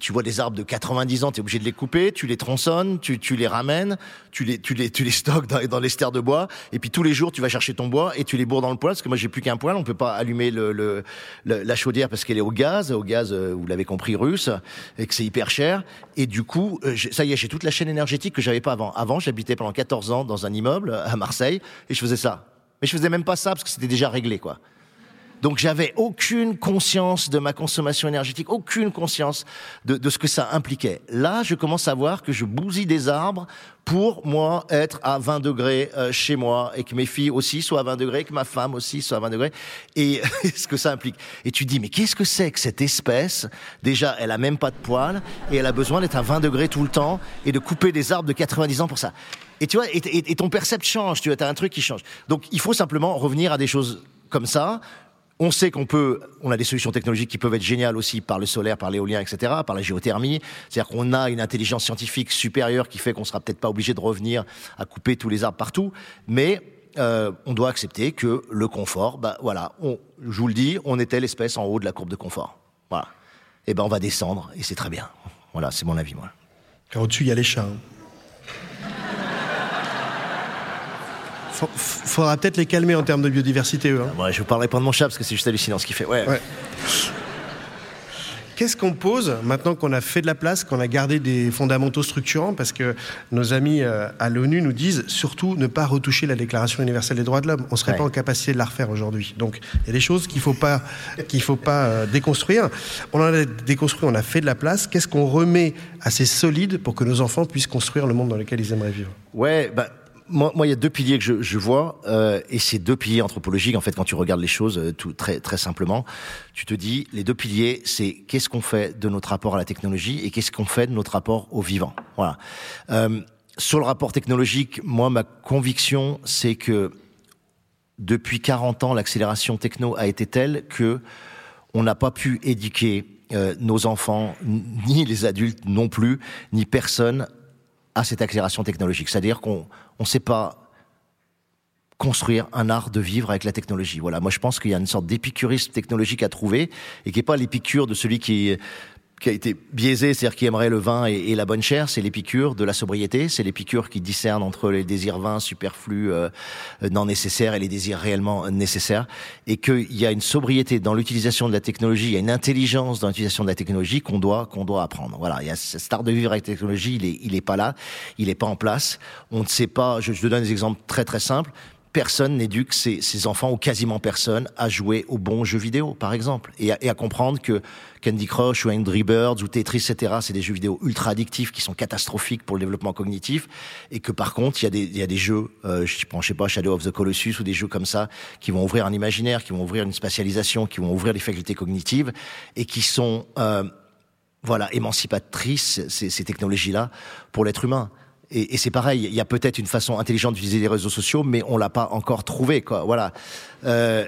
tu vois des arbres de 90 ans, tu es obligé de les couper, tu les tronçonnes, tu, tu les ramènes, tu les, tu les, tu les stockes dans, dans les stères de bois, et puis tous les jours tu vas chercher ton bois et tu les bourres dans le poêle, parce que moi j'ai plus qu'un poêle, on peut pas allumer le, le, la chaudière parce qu'elle est au gaz, au gaz, euh, vous l'avez compris, russe, et que c'est hyper cher, et du coup, euh, ça y est, j'ai toute la chaîne énergétique que j'avais pas avant. Avant, j'habitais pendant 14 ans dans un immeuble à Marseille, et je faisais ça. Mais je faisais même pas ça parce que c'était déjà réglé, quoi. Donc j'avais aucune conscience de ma consommation énergétique, aucune conscience de, ce que ça impliquait. Là, je commence à voir que je bousille des arbres pour moi être à 20 degrés euh, chez moi et que mes filles aussi soient à 20 degrés, que ma femme aussi soit à 20 degrés et [laughs] ce que ça implique. Et tu dis mais qu'est-ce que c'est que cette espèce? Déjà, elle a même pas de poils et elle a besoin d'être à 20 degrés tout le temps et de couper des arbres de 90 ans pour ça. Et tu vois, et, ton percept change, tu vois, as un truc qui change. Donc il faut simplement revenir à des choses comme ça, on sait qu'on peut, on a des solutions technologiques qui peuvent être géniales aussi par le solaire, par l'éolien, etc., par la géothermie. C'est-à-dire qu'on a une intelligence scientifique supérieure qui fait qu'on sera peut-être pas obligé de revenir à couper tous les arbres partout, mais euh, on doit accepter que le confort, bah voilà, on, je vous le dis, on était l'espèce en haut de la courbe de confort. Voilà. Et eh ben on va descendre et c'est très bien. Voilà, c'est mon avis moi. Au-dessus il y a les chats. Hein. Faudra peut-être les calmer en termes de biodiversité. Eux, hein. je vous parlerai pas de mon chat parce que c'est juste hallucinant ce qu'il fait. Ouais. Qu'est-ce qu'on pose maintenant qu'on a fait de la place, qu'on a gardé des fondamentaux structurants Parce que nos amis euh, à l'ONU nous disent surtout ne pas retoucher la Déclaration universelle des droits de l'homme. On ne serait pas en capacité de la refaire aujourd'hui. Donc il y a des choses qu'il ne faut pas, qu'il faut pas euh, déconstruire. On en a déconstruit, on a fait de la place. Qu'est-ce qu'on remet assez solide pour que nos enfants puissent construire le monde dans lequel ils aimeraient vivre? Ouais, bah, moi, moi, il y a deux piliers que je, je vois, euh, et ces deux piliers anthropologiques, en fait, quand tu regardes les choses euh, tout, très, très simplement, tu te dis, les deux piliers, c'est qu'est-ce qu'on fait de notre rapport à la technologie et qu'est-ce qu'on fait de notre rapport au vivant. Voilà. Euh, sur le rapport technologique, moi, ma conviction, c'est que depuis 40 ans, l'accélération techno a été telle que on n'a pas pu éduquer euh, nos enfants, ni les adultes non plus, ni personne à cette accélération technologique. C'est-à-dire qu'on ne sait pas construire un art de vivre avec la technologie. Voilà, moi je pense qu'il y a une sorte d'épicurisme technologique à trouver et qui n'est pas l'épicure de celui qui qui a été biaisé, c'est-à-dire qui aimerait le vin et, la bonne chair, c'est l'épicure de la sobriété, c'est l'épicure qui discerne entre les désirs vains superflus, euh, non nécessaires et les désirs réellement nécessaires, et qu'il y a une sobriété dans l'utilisation de la technologie, il y a une intelligence dans l'utilisation de la technologie qu'on doit qu'on doit apprendre. Voilà, il y a cet art de vivre avec la technologie, il est il est pas là, il est pas en place. On ne sait pas. Je, je donne des exemples très très simples personne n'éduque ses, enfants, ou quasiment personne, à jouer aux bons jeux vidéo, par exemple, et à, comprendre que Candy Crush ou Angry Birds ou Tetris, etc., c'est des jeux vidéo ultra addictifs qui sont catastrophiques pour le développement cognitif, et que par contre, il y a des, des jeux, euh, je prends, je sais pas, Shadow of the Colossus ou des jeux comme ça, qui vont ouvrir un imaginaire, qui vont ouvrir une spatialisation, qui vont ouvrir les facultés cognitives, et qui sont, euh, voilà, émancipatrices, ces, ces technologies-là, pour l'être humain. Et, c'est pareil, il y a peut-être une façon intelligente d'utiliser les réseaux sociaux, mais on l'a pas encore trouvé, quoi. Voilà. Euh,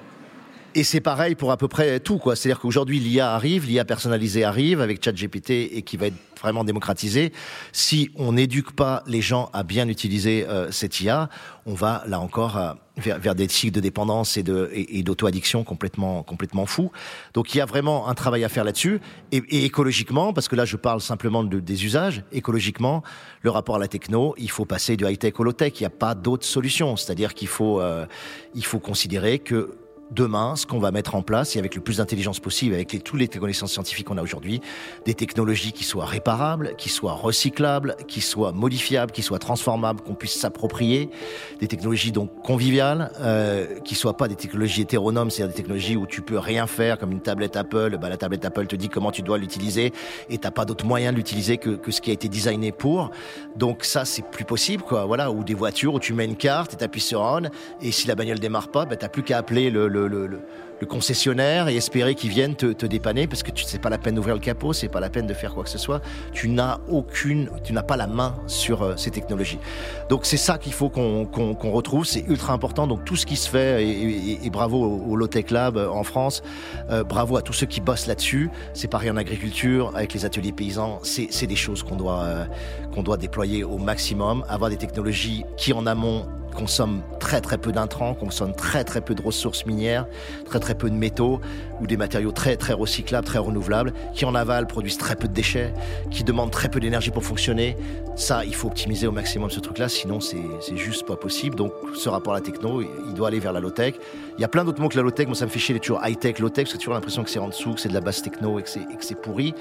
et c'est pareil pour à peu près tout, quoi. C'est-à-dire qu'aujourd'hui, l'IA arrive, l'IA personnalisée arrive avec ChatGPT et qui va être vraiment démocratisé. Si on n'éduque pas les gens à bien utiliser euh, cette IA, on va là encore euh, vers, vers, des cycles de dépendance et de et d'auto-addiction complètement complètement fous. Donc il y a vraiment un travail à faire là-dessus et, et, écologiquement, parce que là je parle simplement de, des usages. Écologiquement, le rapport à la techno, il faut passer du high tech au low tech. Il n'y a pas d'autre solution. C'est-à-dire qu'il faut euh, il faut considérer que demain, ce qu'on va mettre en place, et avec le plus d'intelligence possible, avec les, toutes les connaissances scientifiques qu'on a aujourd'hui, des technologies qui soient réparables, qui soient recyclables, qui soient modifiables, qui soient transformables, qu'on puisse s'approprier, des technologies donc conviviales, euh, qui soient pas des technologies hétéronomes, c'est-à-dire des technologies où tu peux rien faire, comme une tablette Apple, bah, la tablette Apple te dit comment tu dois l'utiliser, et t'as pas d'autre moyen de l'utiliser que, que ce qui a été designé pour. Donc ça, c'est plus possible, quoi. Voilà, ou des voitures où tu mets une carte et t'appuies sur on, et si la bagnole démarre pas, bah, t'as plus qu'à appeler le, le le, le, le, concessionnaire et espérer qu'ils viennent te, te, dépanner parce que sais pas la peine d'ouvrir le capot, c'est pas la peine de faire quoi que ce soit. Tu n'as aucune, tu n'as pas la main sur euh, ces technologies. Donc c'est ça qu'il faut qu'on qu qu retrouve, c'est ultra important. Donc tout ce qui se fait et, bravo au, Low Tech Lab euh, en France, euh, bravo à tous ceux qui bossent là-dessus. C'est pareil en agriculture avec les ateliers paysans, c'est des choses qu'on doit qu'on doit déployer au maximum, avoir des technologies qui en amont consomme très très peu d'intrants, consomme très très peu de ressources minières, très peu de métaux ou des matériaux très très recyclables, très renouvelables, qui en aval produisent très peu de déchets, qui demandent très peu d'énergie pour fonctionner. Ça, il faut optimiser au maximum ce truc-là, sinon c'est juste pas possible. Donc ce rapport à la techno, il doit aller vers la low-tech. Il y a plein d'autres mots que la low-tech, moi ça me fait chier les toujours high-tech, low-tech, parce que toujours l'impression que c'est en dessous, que c'est de la basse techno et que c'est pourri.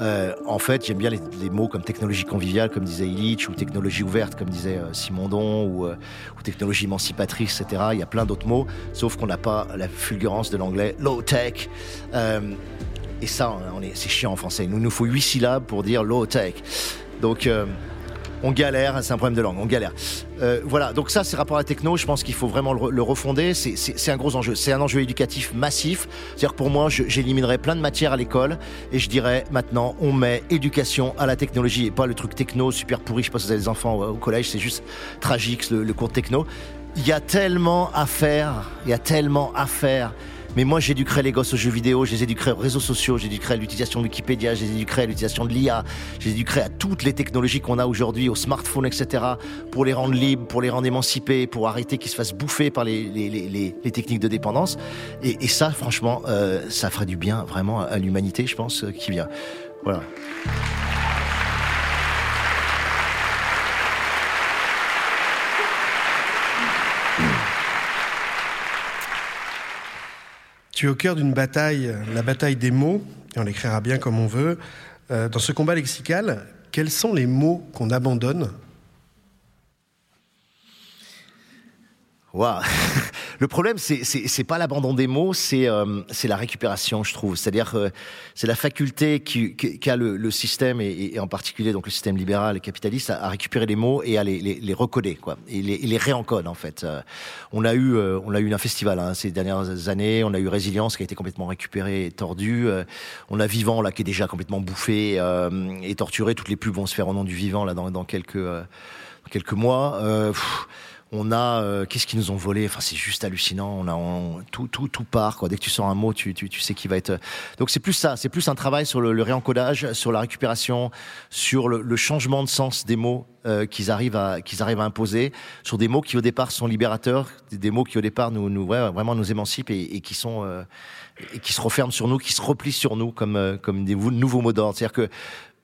Euh, en fait, j'aime bien les, mots comme technologie conviviale, comme disait Illich, ou technologie ouverte, comme disait euh, Simondon, ou, euh, technologie émancipatrice, etc. Il y a plein d'autres mots, sauf qu'on n'a pas la fulgurance de l'anglais low tech. Euh, et ça, c'est chiant en français. Nous, nous faut huit syllabes pour dire low tech. Donc, on galère, c'est un problème de langue, on galère. Euh, voilà, donc ça, c'est rapport à la techno, je pense qu'il faut vraiment le, refonder. C'est un gros enjeu. C'est un enjeu éducatif massif. C'est-à-dire que pour moi, j'éliminerais plein de matières à l'école et je dirais maintenant, on met éducation à la technologie et pas le truc techno super pourri. Je sais pas si vous avez des enfants au collège, c'est juste tragique le, le cours techno. Il y a tellement à faire, il y a tellement à faire. Mais moi, j'éduquerai les gosses aux jeux vidéo, je les éduquerai aux réseaux sociaux, j'éduquerai à l'utilisation de Wikipédia, je les éduquerai à l'utilisation de l'IA, je les éduquerai à toutes les technologies qu'on a aujourd'hui, aux smartphones, etc., pour les rendre libres, pour les rendre émancipés, pour arrêter qu'ils se fassent bouffer par les, les, les, les techniques de dépendance. Et, et ça, franchement, euh, ça ferait du bien vraiment à l'humanité, je pense, euh, qui vient. Voilà. Tu es au cœur d'une bataille, la bataille des mots, et on l'écrira bien comme on veut. Euh, dans ce combat lexical, quels sont les mots qu'on abandonne Wow. [laughs] Le problème, c'est pas l'abandon des mots, c'est euh, la récupération, je trouve. C'est-à-dire euh, c'est la faculté qu'a qui, le, le, système et, et, en particulier donc le système libéral et capitaliste à, récupérer les mots et à les, les, les recoder, quoi, et les, les réencode en fait. Euh, on a eu euh, on a eu un festival hein, ces dernières années, on a eu Résilience qui a été complètement récupéré et tordu. on a Vivant là qui est déjà complètement bouffé et torturé. Toutes les pubs vont se faire au nom du vivant là dans, dans quelques quelques mois. Pff, on a euh, qu'est-ce qu'ils nous ont volé? Enfin c'est juste hallucinant. On a tout tout tout part quoi. Dès que tu sors un mot tu tu, tu sais qui va être donc c'est plus ça. C'est plus un travail sur le, réencodage sur la récupération sur le, changement de sens des mots euh, qu'ils arrivent à qu'ils arrivent à imposer sur des mots qui au départ sont libérateurs des, mots qui au départ nous nous vraiment nous émancipent et, qui sont euh, et qui se referment sur nous qui se replient sur nous comme comme des nouveaux mots d'ordre. C'est-à-dire que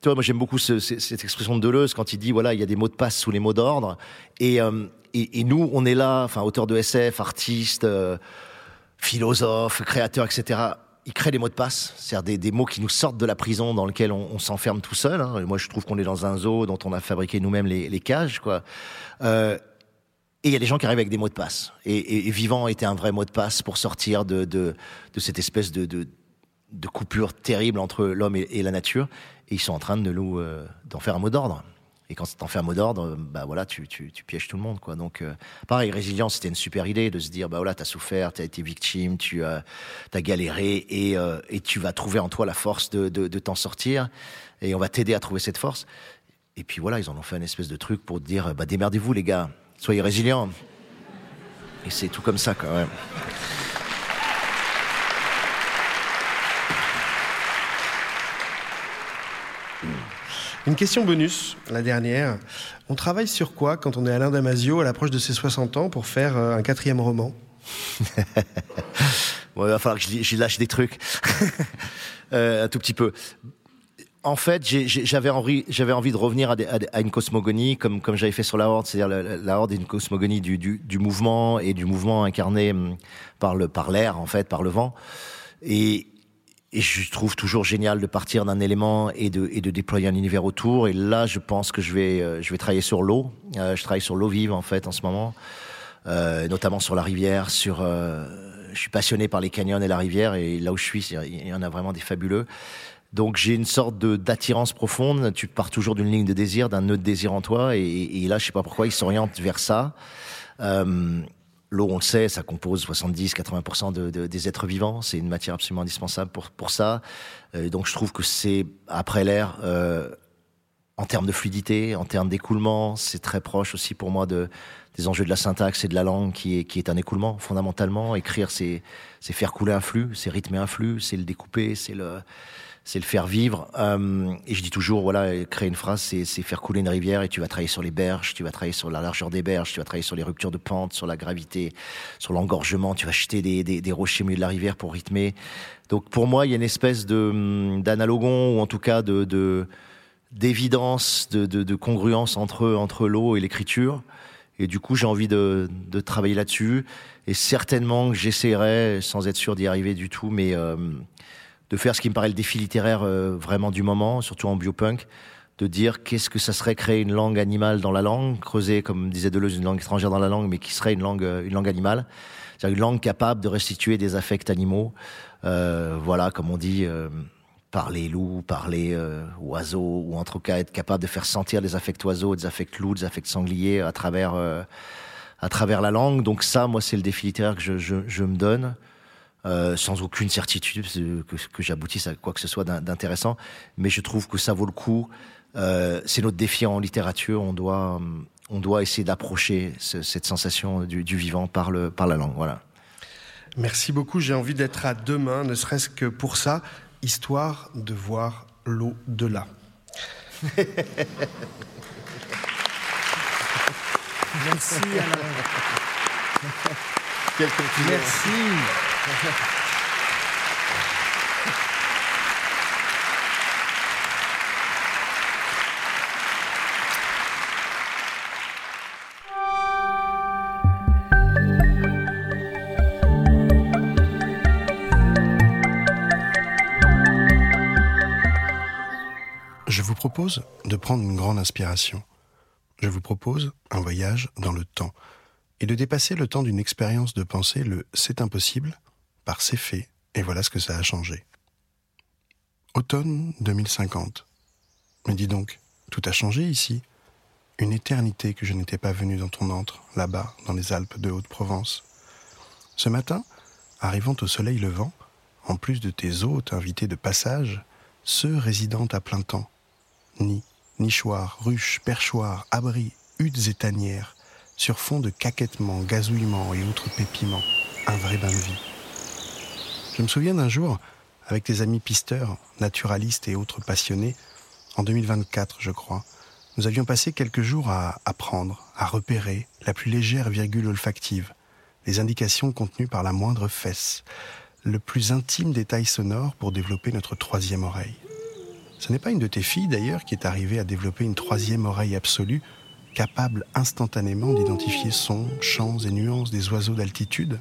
tu vois, moi j'aime beaucoup ce, cette expression de Deleuze quand il dit voilà il y a des mots de passe sous les mots d'ordre et et, et, nous, on est là, enfin, auteur de SF, artiste, euh, philosophe, créateur, etc. Il crée des mots de passe, c'est-à-dire des, mots qui nous sortent de la prison dans lequel on, s'enferme tout seul. Hein. moi, je trouve qu'on est dans un zoo dont on a fabriqué nous-mêmes les, cages, quoi. Euh, et il y a des gens qui arrivent avec des mots de passe. Et, et, et Vivant était un vrai mot de passe pour sortir de, cette espèce de, coupure terrible entre l'homme et, la nature. Et ils sont en train de nous euh, d'en faire un mot d'ordre. Et quand t'en fais un mot d'ordre, bah voilà, tu, tu, tu, pièges tout le monde, quoi. Donc, euh, pareil, résilience, c'était une super idée de se dire, bah voilà, t'as souffert, t'as été victime, tu as, as galéré, et, euh, et tu vas trouver en toi la force de, de, de t'en sortir, et on va t'aider à trouver cette force. Et puis voilà, ils en ont fait un espèce de truc pour dire, bah démerdez-vous les gars, soyez résilients. Et c'est tout comme ça, quand même. Une question bonus, la dernière. On travaille sur quoi quand on est Alain Damasio à l'approche de ses 60 ans pour faire euh, un quatrième roman? [laughs] Bon, Il va falloir que j'y lâche des trucs. [laughs] euh, un tout petit peu. En fait, j'avais envie, j'avais envie de revenir à, une cosmogonie comme comme j'avais fait sur la Horde, c'est-à-dire la, la, Horde est une cosmogonie du, du, du, mouvement et du mouvement incarné hum, par le par l'air en fait, par le vent. Et, et je trouve toujours génial de partir d'un élément et de, et de déployer un univers autour. Et là, je pense que je vais, euh, je vais travailler sur l'eau. Euh, je travaille sur l'eau vive en fait en ce moment, euh, notamment sur la rivière. Sur, je suis passionné par les canyons et la rivière. Et là où je suis, il y en a vraiment des fabuleux. Donc j'ai une sorte d'attirance profonde. Tu pars toujours d'une ligne de désir, d'un nœud de désir en toi. Et, là, je sais pas pourquoi, il s'oriente vers ça. L'eau, on le sait, ça compose 70-80% de, de, des êtres vivants. C'est une matière absolument indispensable pour, pour ça. Euh, donc je trouve que c'est, après l'air, euh, en termes de fluidité, en termes d'écoulement, c'est très proche aussi pour moi de, des enjeux de la syntaxe et de la langue qui est, qui est un écoulement fondamentalement. Écrire, c'est, c'est faire couler un flux, c'est rythmer un flux, c'est le découper, c'est le c'est le faire vivre. Euh, et je dis toujours, voilà, créer une phrase, c'est faire couler une rivière et tu vas travailler sur les berges, tu vas travailler sur la largeur des berges, tu vas travailler sur les ruptures de pente, sur la gravité, sur l'engorgement, tu vas jeter des, des, des, rochers au milieu de la rivière pour rythmer. Donc pour moi, il y a une espèce de hum, d'analogon ou en tout cas de d'évidence, de, de, de, congruence entre entre l'eau et l'écriture. Et du coup, j'ai envie de, de travailler là-dessus. Et certainement que j'essaierai, sans être sûr d'y arriver du tout, mais euh, de faire ce qui me paraît le défi littéraire euh, vraiment du moment, surtout en biopunk, de dire qu'est-ce que ça serait créer une langue animale dans la langue, creuser, comme disait Deleuze, une langue étrangère dans la langue, mais qui serait une langue, euh, une langue animale, c'est-à-dire une langue capable de restituer des affects animaux. Euh, voilà, comme on dit, euh, parler loup, parler euh, oiseau, ou en tout cas être capable de faire sentir des affects oiseaux, des affects loups, des affects sangliers à travers, à travers la langue. Donc ça, moi, c'est le défi littéraire que je, je, je me donne. Euh, sans aucune certitude que, que j'aboutisse à quoi que ce soit d'intéressant. Mais je trouve que ça vaut le coup. Euh, c'est notre défi en littérature. On doit, on doit essayer d'approcher ce, cette sensation du, du, vivant par, le, par la langue. Voilà. Merci beaucoup. J'ai envie d'être à demain, ne serait-ce que pour ça, histoire de voir l'eau de là. [laughs] Merci Alain. Merci. propose de prendre une grande inspiration. Je vous propose un voyage dans le temps et de dépasser le temps d'une expérience de pensée, le c'est impossible, par c'est fait, et voilà ce que ça a changé. Automne 2050. Mais dis donc, tout a changé ici. Une éternité que je n'étais pas venu dans ton antre, là-bas, dans les Alpes de Haute-Provence. Ce matin, arrivant au soleil levant, en plus de tes hôtes invités de passage, ceux résidant à plein temps, nids, nichoirs, ruches, perchoirs, abris, huttes et tanières, sur fond de caquettements, gazouillements et autres pépiments, un vrai bain de vie. Je me souviens d'un jour, avec tes amis pisteurs, naturalistes et autres passionnés, en 2024, je crois, nous avions passé quelques jours à apprendre, à repérer la plus légère virgule olfactive, les indications contenues par la moindre fesse, le plus intime détail sonore pour développer notre troisième oreille. Ce n'est pas une de tes filles d'ailleurs qui est arrivée à développer une troisième oreille absolue, capable instantanément d'identifier sons, chants et nuances des oiseaux d'altitude?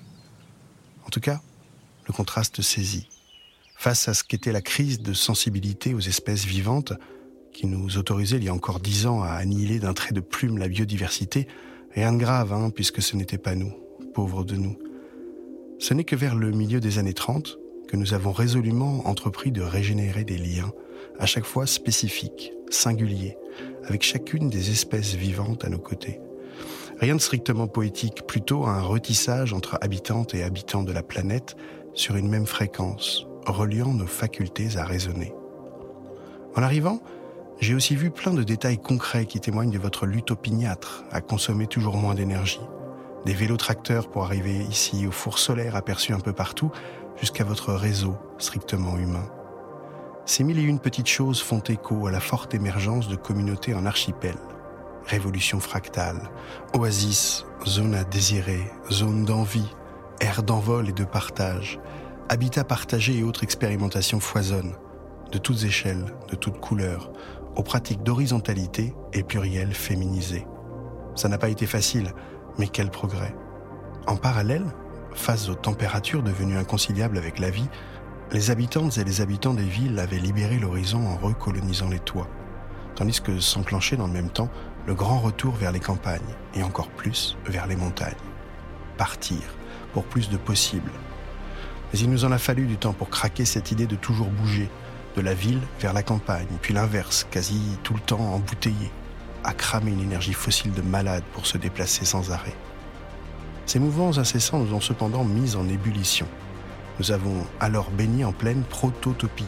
En tout cas, le contraste saisit. Face à ce qu'était la crise de sensibilité aux espèces vivantes, qui nous autorisait il y a encore dix ans à annihiler d'un trait de plume la biodiversité, rien de grave, hein, puisque ce n'était pas nous, pauvres de nous. Ce n'est que vers le milieu des années 30 que nous avons résolument entrepris de régénérer des liens, à chaque fois spécifiques, singuliers, avec chacune des espèces vivantes à nos côtés. Rien de strictement poétique, plutôt un retissage entre habitantes et habitants de la planète sur une même fréquence, reliant nos facultés à raisonner. En arrivant, j'ai aussi vu plein de détails concrets qui témoignent de votre lutte opiniâtre à consommer toujours moins d'énergie. Des vélos tracteurs pour arriver ici au four solaire aperçu un peu partout, jusqu'à votre réseau strictement humain. Ces mille et une petites choses font écho à la forte émergence de communautés en archipel. Révolution fractale, oasis, zone à désirer, zone d'envie, air d'envol et de partage, habitat partagé et autres expérimentations foisonnent, de toutes échelles, de toutes couleurs, aux pratiques d'horizontalité et pluriel féminisé. Ça n'a pas été facile, mais quel progrès. En parallèle, face aux températures devenues inconciliables avec la vie, les habitantes et les habitants des villes avaient libéré l'horizon en recolonisant les toits, tandis que s'enclenchait dans le même temps le grand retour vers les campagnes et encore plus vers les montagnes. Partir pour plus de possibles. Mais il nous en a fallu du temps pour craquer cette idée de toujours bouger, de la ville vers la campagne, puis l'inverse, quasi tout le temps embouteillé, à cramer une énergie fossile de malade pour se déplacer sans arrêt. Ces mouvements incessants nous ont cependant mis en ébullition. Nous avons alors baigné en pleine prototopie,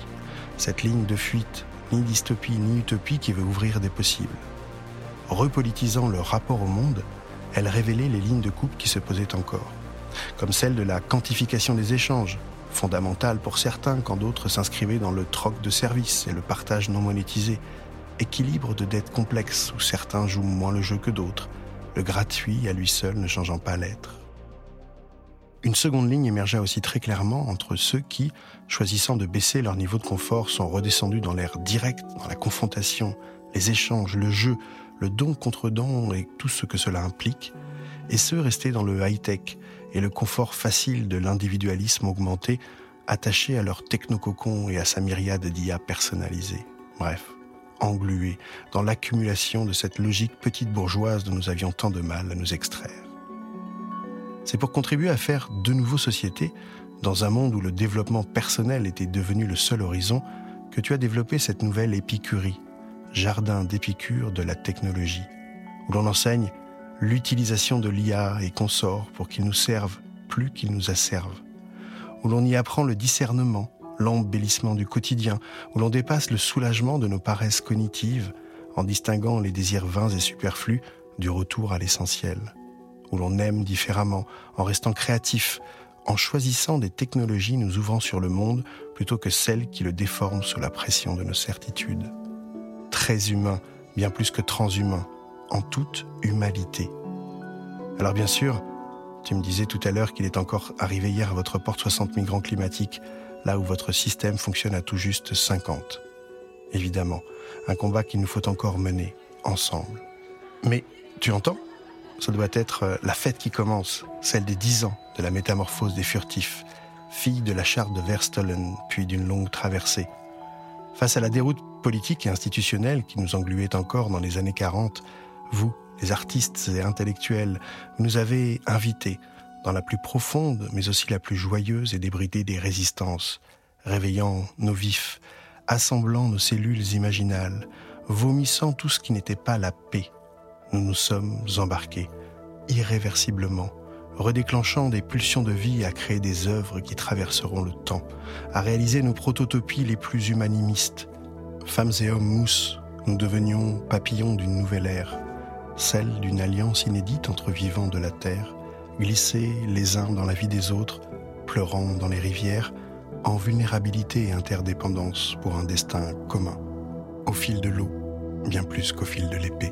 cette ligne de fuite, ni dystopie ni utopie qui veut ouvrir des possibles. Repolitisant le rapport au monde, elle révélait les lignes de coupe qui se posaient encore, comme celle de la quantification des échanges, fondamentale pour certains quand d'autres s'inscrivaient dans le troc de services et le partage non monétisé, équilibre de dettes complexes où certains jouent moins le jeu que d'autres, le gratuit à lui seul ne changeant pas l'être. Une seconde ligne émergea aussi très clairement entre ceux qui, choisissant de baisser leur niveau de confort, sont redescendus dans l'air direct, dans la confrontation, les échanges, le jeu, le don contre don et tout ce que cela implique, et ceux restés dans le high-tech et le confort facile de l'individualisme augmenté, attachés à leur technococon et à sa myriade d'IA personnalisées. Bref, englués dans l'accumulation de cette logique petite bourgeoise dont nous avions tant de mal à nous extraire. C'est pour contribuer à faire de nouveau société, dans un monde où le développement personnel était devenu le seul horizon, que tu as développé cette nouvelle épicurie, jardin d'épicure de la technologie, où l'on enseigne l'utilisation de l'IA et consorts pour qu'ils nous servent plus qu'ils nous asservent, où l'on y apprend le discernement, l'embellissement du quotidien, où l'on dépasse le soulagement de nos paresses cognitives en distinguant les désirs vains et superflus du retour à l'essentiel, où l'on aime différemment, en restant créatif, en choisissant des technologies nous ouvrant sur le monde plutôt que celles qui le déforment sous la pression de nos certitudes. Très humain, bien plus que transhumain, en toute humanité. Alors bien sûr, tu me disais tout à l'heure qu'il est encore arrivé hier à votre porte 60 migrants climatiques, là où votre système fonctionne à tout juste 50. Évidemment, un combat qu'il nous faut encore mener, ensemble. Mais, tu entends? Ce doit être euh, la fête qui commence, celle des 10 ans de la métamorphose des furtifs, fille de la charte de Verstolen, puis d'une longue traversée. Face à la déroute politique et institutionnelle qui nous engluait encore dans les années 40, vous, les artistes et intellectuels, nous avez invités dans la plus profonde, mais aussi la plus joyeuse et débridée des résistances, réveillant nos vifs, assemblant nos cellules imaginales, vomissant tout ce qui n'était pas la paix. Nous nous sommes embarqués, irréversiblement, redéclenchant des pulsions de vie à créer des œuvres qui traverseront le temps, à réaliser nos prototopies les plus humanimistes. Femmes et hommes mousse, nous devenions papillons d'une nouvelle ère, celle d'une alliance inédite entre vivants de la terre, glissés les uns dans la vie des autres, pleurant dans les rivières, en vulnérabilité et interdépendance pour un destin commun, au fil de l'eau, bien plus qu'au fil de l'épée.